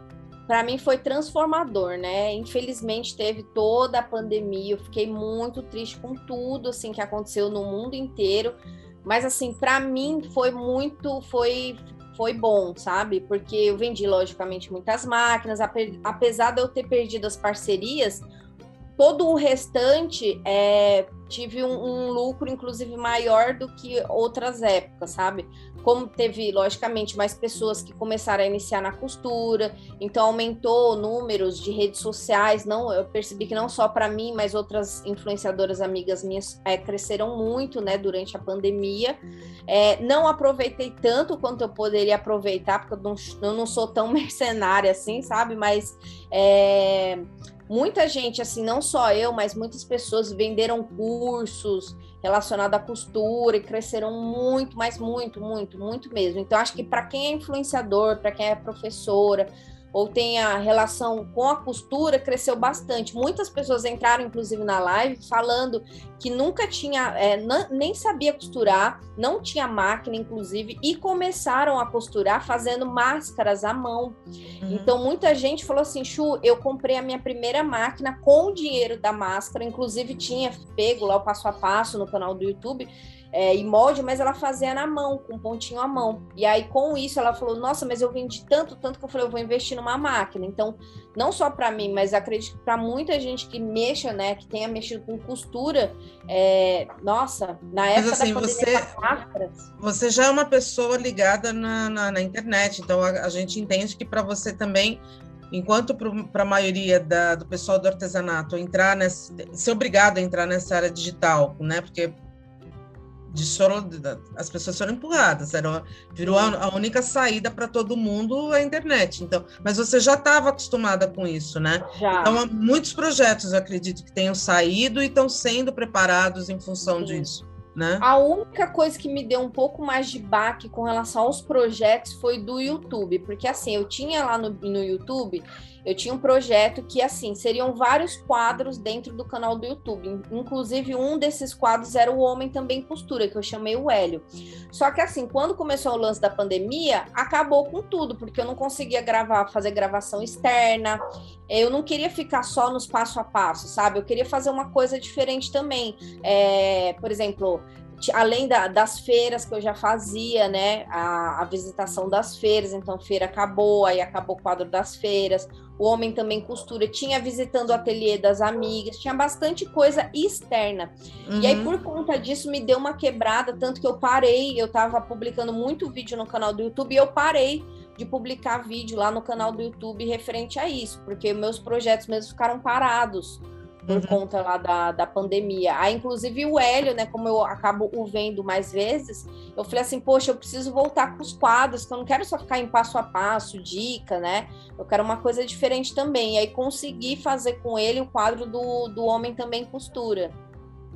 para mim foi transformador, né? Infelizmente teve toda a pandemia, eu fiquei muito triste com tudo assim que aconteceu no mundo inteiro, mas assim, para mim foi muito foi foi bom, sabe? Porque eu vendi logicamente muitas máquinas, apesar de eu ter perdido as parcerias, todo o restante é, tive um, um, lucro, inclusive, maior do que outras épocas, sabe? Como teve, logicamente, mais pessoas que começaram a iniciar na costura, então aumentou números de redes sociais. Não, eu percebi que não só para mim, mas outras influenciadoras amigas minhas é, cresceram muito, né, durante a pandemia. É, não aproveitei tanto quanto eu poderia aproveitar, porque eu não, eu não sou tão mercenária assim, sabe? Mas é, muita gente, assim, não só eu, mas muitas pessoas venderam cursos relacionados à costura e cresceram muito, mas muito, muito, muito mesmo. Então, acho que para quem é influenciador, para quem é professora, ou tem a relação com a costura, cresceu bastante. Muitas pessoas entraram, inclusive, na live falando que nunca tinha, é, nem sabia costurar, não tinha máquina, inclusive, e começaram a costurar fazendo máscaras à mão. Uhum. Então, muita gente falou assim: Chu, eu comprei a minha primeira máquina com o dinheiro da máscara, inclusive tinha pego lá o passo a passo no canal do YouTube é, em molde, mas ela fazia na mão, com pontinho à mão. E aí, com isso, ela falou: Nossa, mas eu vendi tanto, tanto que eu falei: Eu vou investir numa máquina. Então, não só para mim, mas acredito que para muita gente que mexa, né, que tenha mexido com costura, é, nossa, na época mas, assim, da você, máscaras, você já é uma pessoa ligada na, na, na internet, então a, a gente entende que para você também enquanto para a maioria da, do pessoal do artesanato entrar nessa, ser obrigado a entrar nessa área digital, né? Porque de choro, as pessoas foram empurradas, era, virou a, a única saída para todo mundo a internet. Então, mas você já estava acostumada com isso, né? Já. Então, muitos projetos, eu acredito que tenham saído e estão sendo preparados em função Sim. disso. Né? A única coisa que me deu um pouco mais de baque com relação aos projetos foi do YouTube, porque assim, eu tinha lá no, no YouTube eu tinha um projeto que, assim, seriam vários quadros dentro do canal do YouTube. Inclusive, um desses quadros era o Homem Também Costura, que eu chamei o Hélio. Só que, assim, quando começou o lance da pandemia, acabou com tudo, porque eu não conseguia gravar, fazer gravação externa. Eu não queria ficar só nos passo a passo, sabe? Eu queria fazer uma coisa diferente também. É, por exemplo, além da, das feiras que eu já fazia, né? A, a, visitação das feiras, então feira acabou, aí acabou o quadro das feiras. O homem também costura, tinha visitando o ateliê das amigas, tinha bastante coisa externa. Uhum. E aí, uhum. por conta disso, me deu uma quebrada, tanto que eu parei, eu estava publicando muito vídeo no canal do YouTube e eu parei de publicar vídeo lá no canal do YouTube referente a isso, porque meus projetos mesmo ficaram parados por uhum. conta lá da, da pandemia. Aí, inclusive, o Hélio, né, como eu acabo o vendo mais vezes, eu falei assim, poxa, eu preciso voltar com os quadros, que eu não quero só ficar em passo a passo, dica, né? Eu quero uma coisa diferente também. E aí consegui fazer com ele o quadro do, do Homem Também Costura.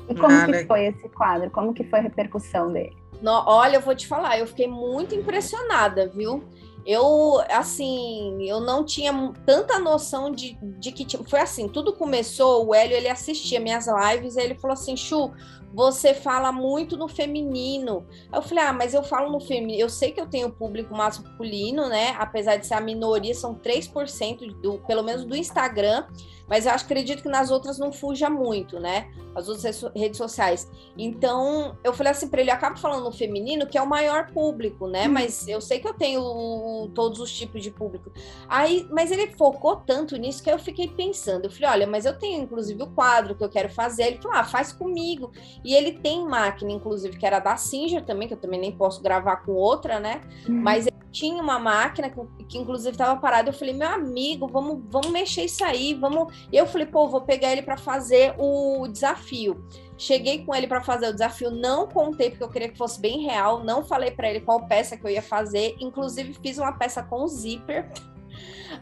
E como ah, que foi esse quadro? Como que foi a repercussão dele? No, olha, eu vou te falar, eu fiquei muito impressionada, viu? Eu, assim, eu não tinha tanta noção de, de que tipo, foi assim, tudo começou, o Hélio, ele assistia minhas lives, e ele falou assim, Chu, você fala muito no feminino. Eu falei, ah, mas eu falo no feminino, eu sei que eu tenho público masculino, né, apesar de ser a minoria, são 3% do, pelo menos do Instagram, mas eu acredito que nas outras não fuja muito, né? As outras redes sociais. Então, eu falei assim para ele, acaba falando no feminino, que é o maior público, né? Hum. Mas eu sei que eu tenho todos os tipos de público. Aí, mas ele focou tanto nisso que eu fiquei pensando. Eu falei, olha, mas eu tenho inclusive o quadro que eu quero fazer. Ele falou, ah, faz comigo. E ele tem máquina, inclusive, que era da Singer também, que eu também nem posso gravar com outra, né? Hum. Mas ele tinha uma máquina que, que inclusive estava parada. Eu falei, meu amigo, vamos, vamos mexer isso aí, vamos. E eu falei, pô, vou pegar ele para fazer o desafio. Cheguei com ele para fazer o desafio, não contei porque eu queria que fosse bem real, não falei para ele qual peça que eu ia fazer. Inclusive fiz uma peça com zíper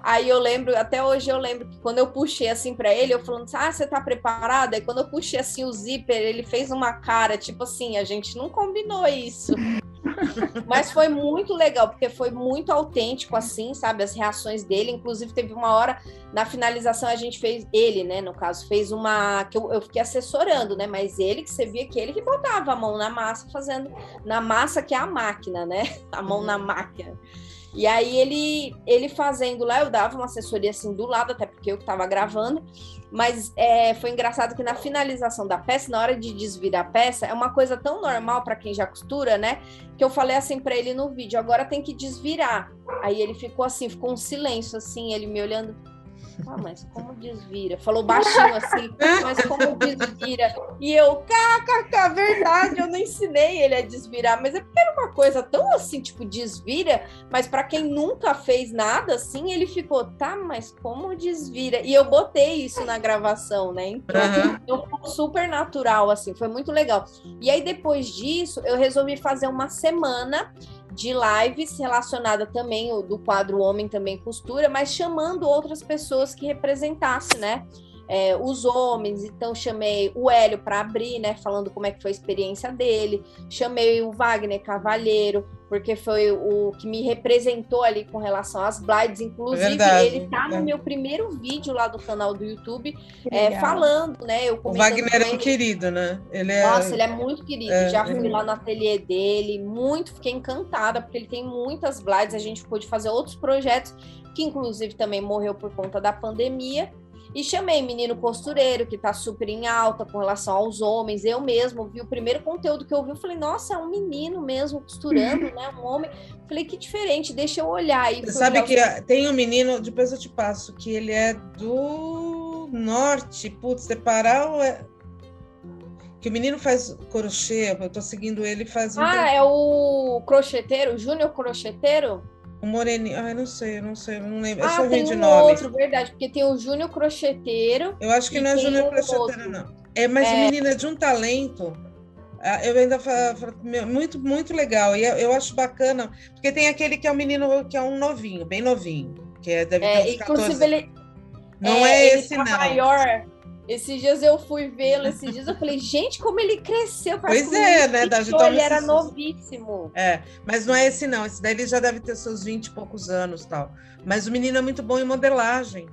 Aí eu lembro, até hoje eu lembro que quando eu puxei assim para ele, eu falando assim, ah, você tá preparada? E quando eu puxei assim o zíper, ele fez uma cara, tipo assim, a gente não combinou isso. Mas foi muito legal, porque foi muito autêntico, assim, sabe? As reações dele. Inclusive, teve uma hora, na finalização, a gente fez, ele, né, no caso, fez uma. que eu, eu fiquei assessorando, né? Mas ele que você via que ele que botava a mão na massa, fazendo. Na massa, que é a máquina, né? A mão na máquina. E aí ele, ele fazendo lá, eu dava uma assessoria assim do lado, até porque eu estava gravando, mas é, foi engraçado que na finalização da peça, na hora de desvirar a peça, é uma coisa tão normal para quem já costura, né? Que eu falei assim para ele no vídeo, agora tem que desvirar. Aí ele ficou assim, ficou um silêncio assim, ele me olhando ah, mas como desvira? Falou baixinho assim, mas como desvira? E eu, kkk, verdade, eu não ensinei ele a desvirar, mas é porque era uma coisa tão assim, tipo, desvira, mas para quem nunca fez nada assim, ele ficou, tá, mas como desvira? E eu botei isso na gravação, né? Então, uhum. ficou super natural, assim, foi muito legal. E aí depois disso, eu resolvi fazer uma semana de lives relacionada também do quadro Homem também Costura, mas chamando outras pessoas que representassem, né? É, os homens, então chamei o Hélio para abrir, né? Falando como é que foi a experiência dele, chamei o Wagner Cavalheiro, porque foi o que me representou ali com relação às blides. Inclusive, Verdade, ele tá no meu primeiro vídeo lá do canal do YouTube é, falando, né? Eu o Wagner é um querido, né? Ele é... Nossa, ele é muito querido. É, Já fui lá no ateliê dele, muito, fiquei encantada, porque ele tem muitas blides. A gente pôde fazer outros projetos, que inclusive também morreu por conta da pandemia. E chamei menino costureiro, que está super em alta com relação aos homens. Eu mesmo vi o primeiro conteúdo que eu vi, eu falei, nossa, é um menino mesmo costurando, né? Um homem. Falei, que diferente, deixa eu olhar. E Você sabe que os... tem um menino, depois eu te passo, que ele é do norte. Putz, separar é... Que o menino faz crochê, eu tô seguindo ele faz um Ah, tempo. é o crocheteiro, Júnior Crocheteiro? O Moreninho, ai, não sei, não sei, não lembro. Ah, eu tem de um nome. outro, verdade, porque tem o Júnior Crocheteiro. Eu acho que não é Júnior Crocheteiro, outro. não. É, mas é... é de um talento. Eu ainda falo, muito, muito legal. E eu acho bacana, porque tem aquele que é um menino que é um novinho, bem novinho, que é, deve é, ter uns inclusive 14. ele. Não é, é esse, tá não. maior esses dias eu fui vê-lo, esses dias eu falei, gente, como ele cresceu. Pois é, né? Da, então, ele era novíssimo. É, mas não é esse não. Esse daí ele já deve ter seus 20 e poucos anos tal. Mas o menino é muito bom em modelagem.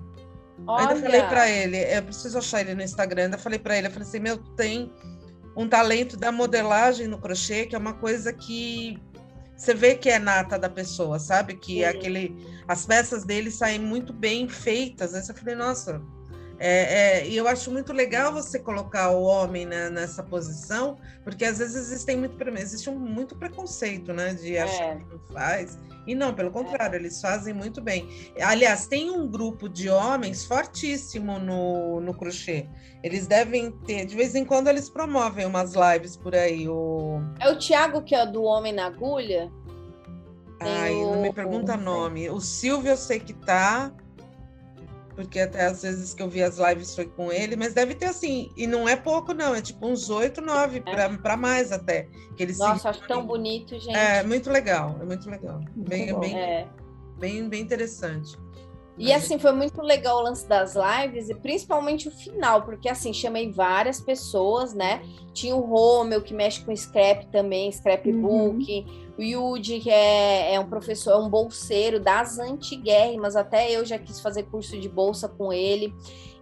Olha. Ainda falei para ele, eu preciso achar ele no Instagram, ainda falei para ele, eu falei assim, meu, tem um talento da modelagem no crochê, que é uma coisa que você vê que é nata da pessoa, sabe? Que é aquele, as peças dele saem muito bem feitas. Aí eu falei, nossa, é, é, e eu acho muito legal você colocar o homem né, nessa posição, porque às vezes existem muito, existe um, muito preconceito, né? De achar é. que não faz. E não, pelo contrário, eles fazem muito bem. Aliás, tem um grupo de homens fortíssimo no, no crochê. Eles devem ter, de vez em quando eles promovem umas lives por aí. O... É o Thiago que é do Homem na Agulha? Ai, o... não me pergunta nome. O Silvio eu sei que tá porque até às vezes que eu vi as lives foi com ele, mas deve ter assim, e não é pouco não, é tipo uns oito, nove, é. para mais até. Que eles Nossa, se... acho tão bonito, gente. É, muito legal, é muito legal. Muito bem, bem, é. bem, bem interessante. E assim, foi muito legal o lance das lives, e principalmente o final, porque assim, chamei várias pessoas, né? Tinha o Romeu, que mexe com scrap também, scrapbook. Uhum. O Yudi, que é, é, um professor, é um bolseiro das antiguérrimas, até eu já quis fazer curso de bolsa com ele.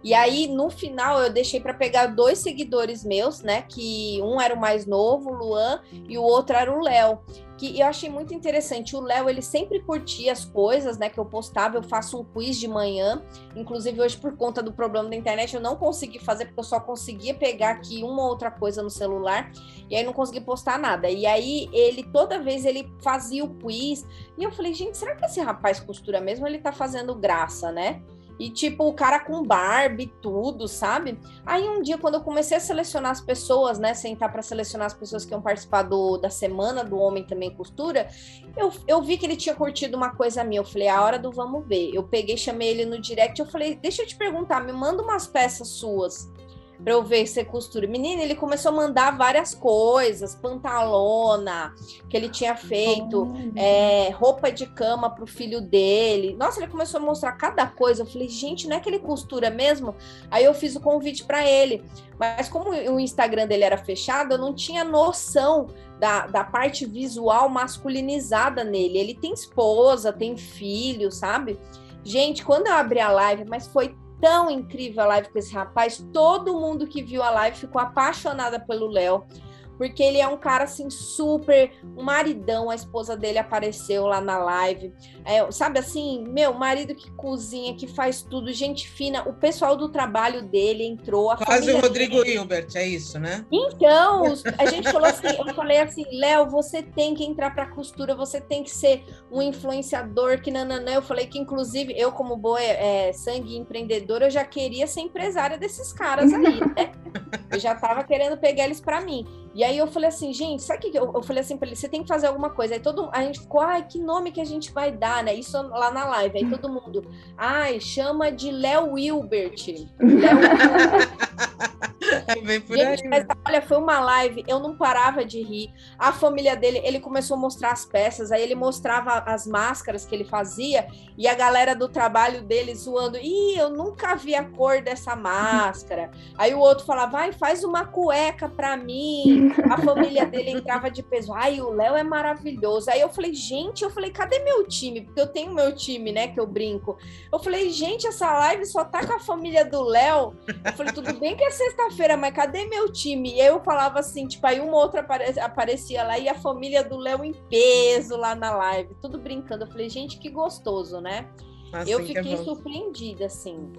E aí, no final, eu deixei para pegar dois seguidores meus, né? Que um era o mais novo, o Luan, e o outro era o Léo que eu achei muito interessante. O Léo, ele sempre curtia as coisas, né, que eu postava. Eu faço um quiz de manhã. Inclusive, hoje, por conta do problema da internet, eu não consegui fazer, porque eu só conseguia pegar aqui uma outra coisa no celular. E aí, não consegui postar nada. E aí, ele, toda vez, ele fazia o quiz. E eu falei, gente, será que esse rapaz costura mesmo? Ele tá fazendo graça, né? E tipo, o cara com Barbie, tudo, sabe? Aí um dia, quando eu comecei a selecionar as pessoas, né? Sentar para selecionar as pessoas que iam participar do, da semana do Homem Também Costura, eu, eu vi que ele tinha curtido uma coisa minha. Eu falei, a hora do vamos ver. Eu peguei, chamei ele no direct, eu falei, deixa eu te perguntar, me manda umas peças suas. Para eu ver se costura. Menina, ele começou a mandar várias coisas, pantalona que ele tinha feito, oh, é, roupa de cama para o filho dele. Nossa, ele começou a mostrar cada coisa. Eu falei, gente, não é que ele costura mesmo? Aí eu fiz o convite para ele. Mas como o Instagram dele era fechado, eu não tinha noção da, da parte visual masculinizada nele. Ele tem esposa, tem filho, sabe? Gente, quando eu abri a live, mas foi tão incrível a live com esse rapaz, todo mundo que viu a live ficou apaixonada pelo Léo porque ele é um cara assim super um maridão, a esposa dele apareceu lá na live. É, sabe assim, meu marido que cozinha, que faz tudo, gente fina. O pessoal do trabalho dele entrou. Quase o Rodrigo dele... Hilbert, é isso, né? Então, a gente falou assim, eu falei assim, Léo, você tem que entrar para costura, você tem que ser um influenciador que nananã. Eu falei que inclusive eu como boa é, sangue empreendedora, eu já queria ser empresária desses caras aí, né? Eu já tava querendo pegar eles para mim. E aí eu falei assim, gente, sabe o que eu, eu falei assim para ele, você tem que fazer alguma coisa. Aí todo a gente ficou, ai, que nome que a gente vai dar, né? Isso lá na live. Aí todo mundo, ai, chama de Léo Wilbert. Léo É por gente, aí. Mas, olha, foi uma live, eu não parava de rir. A família dele, ele começou a mostrar as peças, aí ele mostrava as máscaras que ele fazia, e a galera do trabalho dele zoando, ih, eu nunca vi a cor dessa máscara. Aí o outro falava, vai, faz uma cueca pra mim. A família dele entrava de peso. Ai, o Léo é maravilhoso. Aí eu falei, gente, eu falei, cadê meu time? Porque eu tenho meu time, né, que eu brinco. Eu falei, gente, essa live só tá com a família do Léo. Eu falei, tudo bem que é sexta-feira, mas cadê meu time? E eu falava assim, tipo, aí uma outra apare aparecia lá e a família do Léo em peso lá na live, tudo brincando. Eu falei, gente, que gostoso, né? Assim eu fiquei é surpreendida, assim.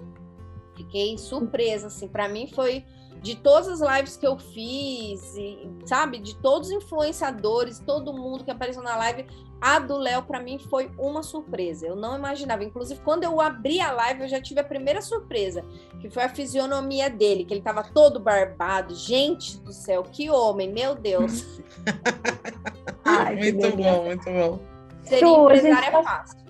Fiquei surpresa, assim. Para mim foi de todas as lives que eu fiz, e, sabe, de todos os influenciadores, todo mundo que apareceu na live, a do Léo para mim foi uma surpresa. Eu não imaginava. Inclusive, quando eu abri a live, eu já tive a primeira surpresa, que foi a fisionomia dele, que ele tava todo barbado. Gente do céu, que homem, meu Deus. Ai, muito bom, muito bom. Seria empresária gente... fácil.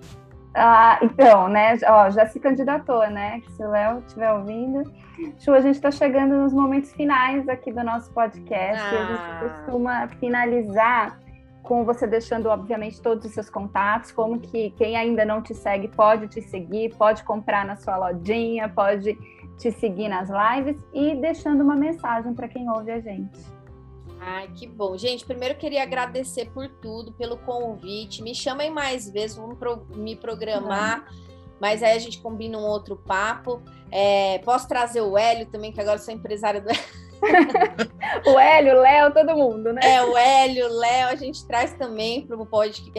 Ah, então, né? Ó, já se candidatou, né? Se o Léo estiver ouvindo. Chu, a gente está chegando nos momentos finais aqui do nosso podcast. Ah. A gente ah. costuma finalizar com você deixando, obviamente, todos os seus contatos, como que quem ainda não te segue pode te seguir, pode comprar na sua lojinha, pode te seguir nas lives e deixando uma mensagem para quem ouve a gente. Ai, que bom. Gente, primeiro queria agradecer por tudo, pelo convite. Me chamem mais vezes, vamos pro, me programar. Uhum. Mas aí a gente combina um outro papo. É, posso trazer o Hélio também, que agora sou empresária do o Hélio, o Léo, todo mundo, né? É, o Hélio, o Léo, a gente traz também para o podcast.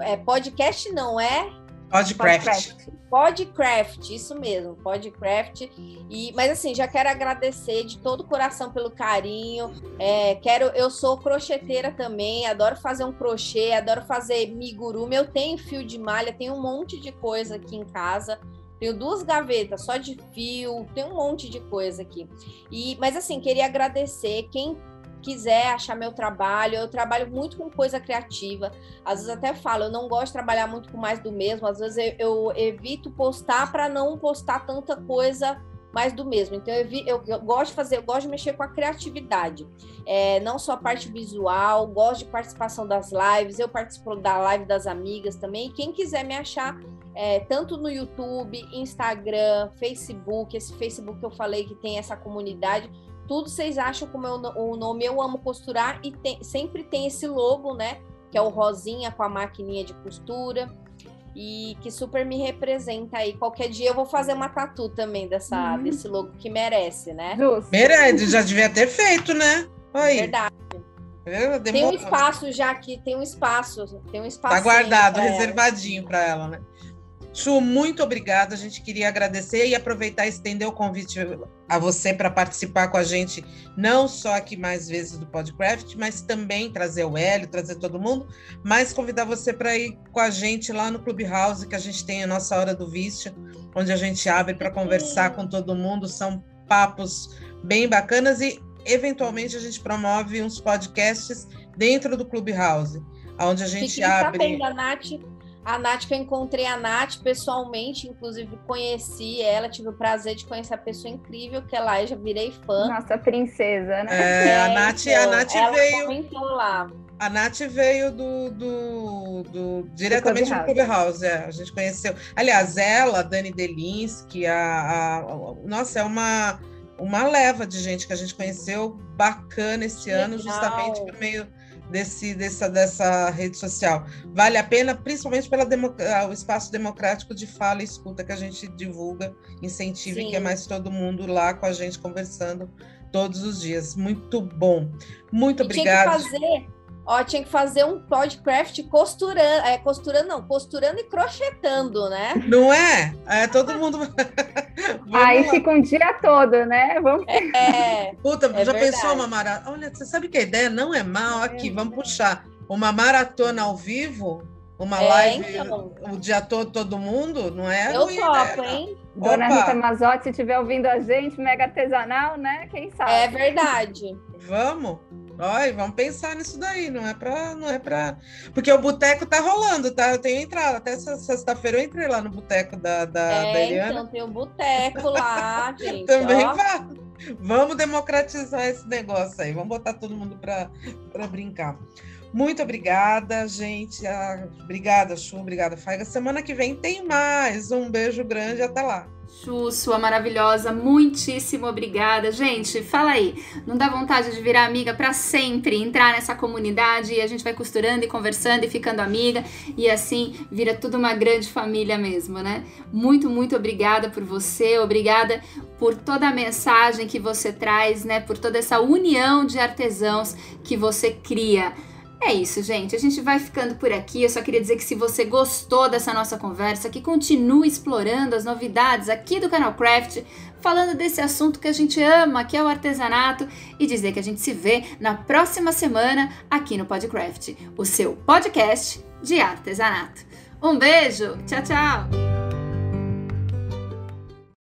É, é, podcast, não é? Podcraft. Podcraft, isso mesmo, Podcraft. E, mas assim, já quero agradecer de todo o coração pelo carinho. É, quero, eu sou crocheteira também, adoro fazer um crochê, adoro fazer migurumi. Eu tenho fio de malha, tenho um monte de coisa aqui em casa. Tenho duas gavetas só de fio, tem um monte de coisa aqui. E, mas assim, queria agradecer quem quiser achar meu trabalho, eu trabalho muito com coisa criativa. Às vezes até falo, eu não gosto de trabalhar muito com mais do mesmo. Às vezes eu, eu evito postar para não postar tanta coisa mais do mesmo. Então eu, eu, eu, gosto de fazer, eu gosto de mexer com a criatividade. É, não só a parte visual, gosto de participação das lives, eu participo da live das amigas também. Quem quiser me achar, é, tanto no YouTube, Instagram, Facebook, esse Facebook que eu falei que tem essa comunidade, tudo vocês acham como eu, o nome Eu Amo Costurar e tem, sempre tem esse logo, né? Que é o rosinha com a maquininha de costura e que super me representa aí. Qualquer dia eu vou fazer uma tatu também dessa, uhum. desse logo que merece, né? Justo. Merece, já devia ter feito, né? Aí. Verdade. Tem um espaço já aqui, tem um espaço, tem um espaço. Tá guardado, reservadinho para ela, né? Chu, muito obrigada. A gente queria agradecer e aproveitar e estender o convite a você para participar com a gente, não só aqui mais vezes do Podcraft, mas também trazer o Hélio, trazer todo mundo, mas convidar você para ir com a gente lá no Clubhouse, que a gente tem a nossa Hora do Vício, onde a gente abre para conversar com todo mundo. São papos bem bacanas e, eventualmente, a gente promove uns podcasts dentro do Clubhouse, onde a gente Fique abre. Sabendo, Nath A Nath, que eu encontrei a Nath pessoalmente, inclusive conheci ela, tive o prazer de conhecer a pessoa incrível que ela é, já virei fã. Nossa princesa, né? É, é a Nath, então, a Nath ela veio. Comentou lá. A Nath veio do, do, do diretamente do Clubhouse, é, a gente conheceu. Aliás, ela, Dani Delinsky, a, a, a, nossa, é uma, uma leva de gente que a gente conheceu bacana esse Legal. ano, justamente por meio desse, dessa, dessa rede social. Vale a pena, principalmente pelo ah, espaço democrático de fala e escuta que a gente divulga, incentiva Sim. e que é mais todo mundo lá com a gente conversando todos os dias. Muito bom. Muito obrigada. Tinha que fazer Ó, tinha que fazer um podcast costurando, é, costurando não, costurando e crochetando, né? Não é? É todo mundo. Aí fica um dia todo, né? Vamos. É. Puta, é já verdade. pensou uma maratona? Olha, você sabe que a ideia não é mal aqui, é. vamos puxar uma maratona ao vivo, uma é, live então. o dia todo, todo mundo, não é? Eu topo, hein? Dona Opa. Rita Mazotti, se estiver ouvindo a gente, mega artesanal, né? Quem sabe? É verdade. Vamos? Olha, vamos pensar nisso daí, não é para, não é para, porque o boteco tá rolando, tá? Eu tenho entrado até sexta-feira eu entrei lá no boteco da da, é, da Eliana. Então tem o um boteco lá, gente. Também ó. vai. Vamos democratizar esse negócio aí, vamos botar todo mundo para brincar. Muito obrigada, gente. Ah, obrigada, Chu. Obrigada, Faiga. Semana que vem tem mais. Um beijo grande. Até lá. Chu, sua maravilhosa, muitíssimo obrigada. Gente, fala aí, não dá vontade de virar amiga para sempre, entrar nessa comunidade e a gente vai costurando e conversando e ficando amiga e assim vira tudo uma grande família mesmo, né? Muito, muito obrigada por você, obrigada por toda a mensagem que você traz, né? Por toda essa união de artesãos que você cria. É isso, gente. A gente vai ficando por aqui. Eu só queria dizer que se você gostou dessa nossa conversa, que continue explorando as novidades aqui do Canal Craft, falando desse assunto que a gente ama, que é o artesanato, e dizer que a gente se vê na próxima semana aqui no Podcraft, o seu podcast de artesanato. Um beijo, tchau, tchau!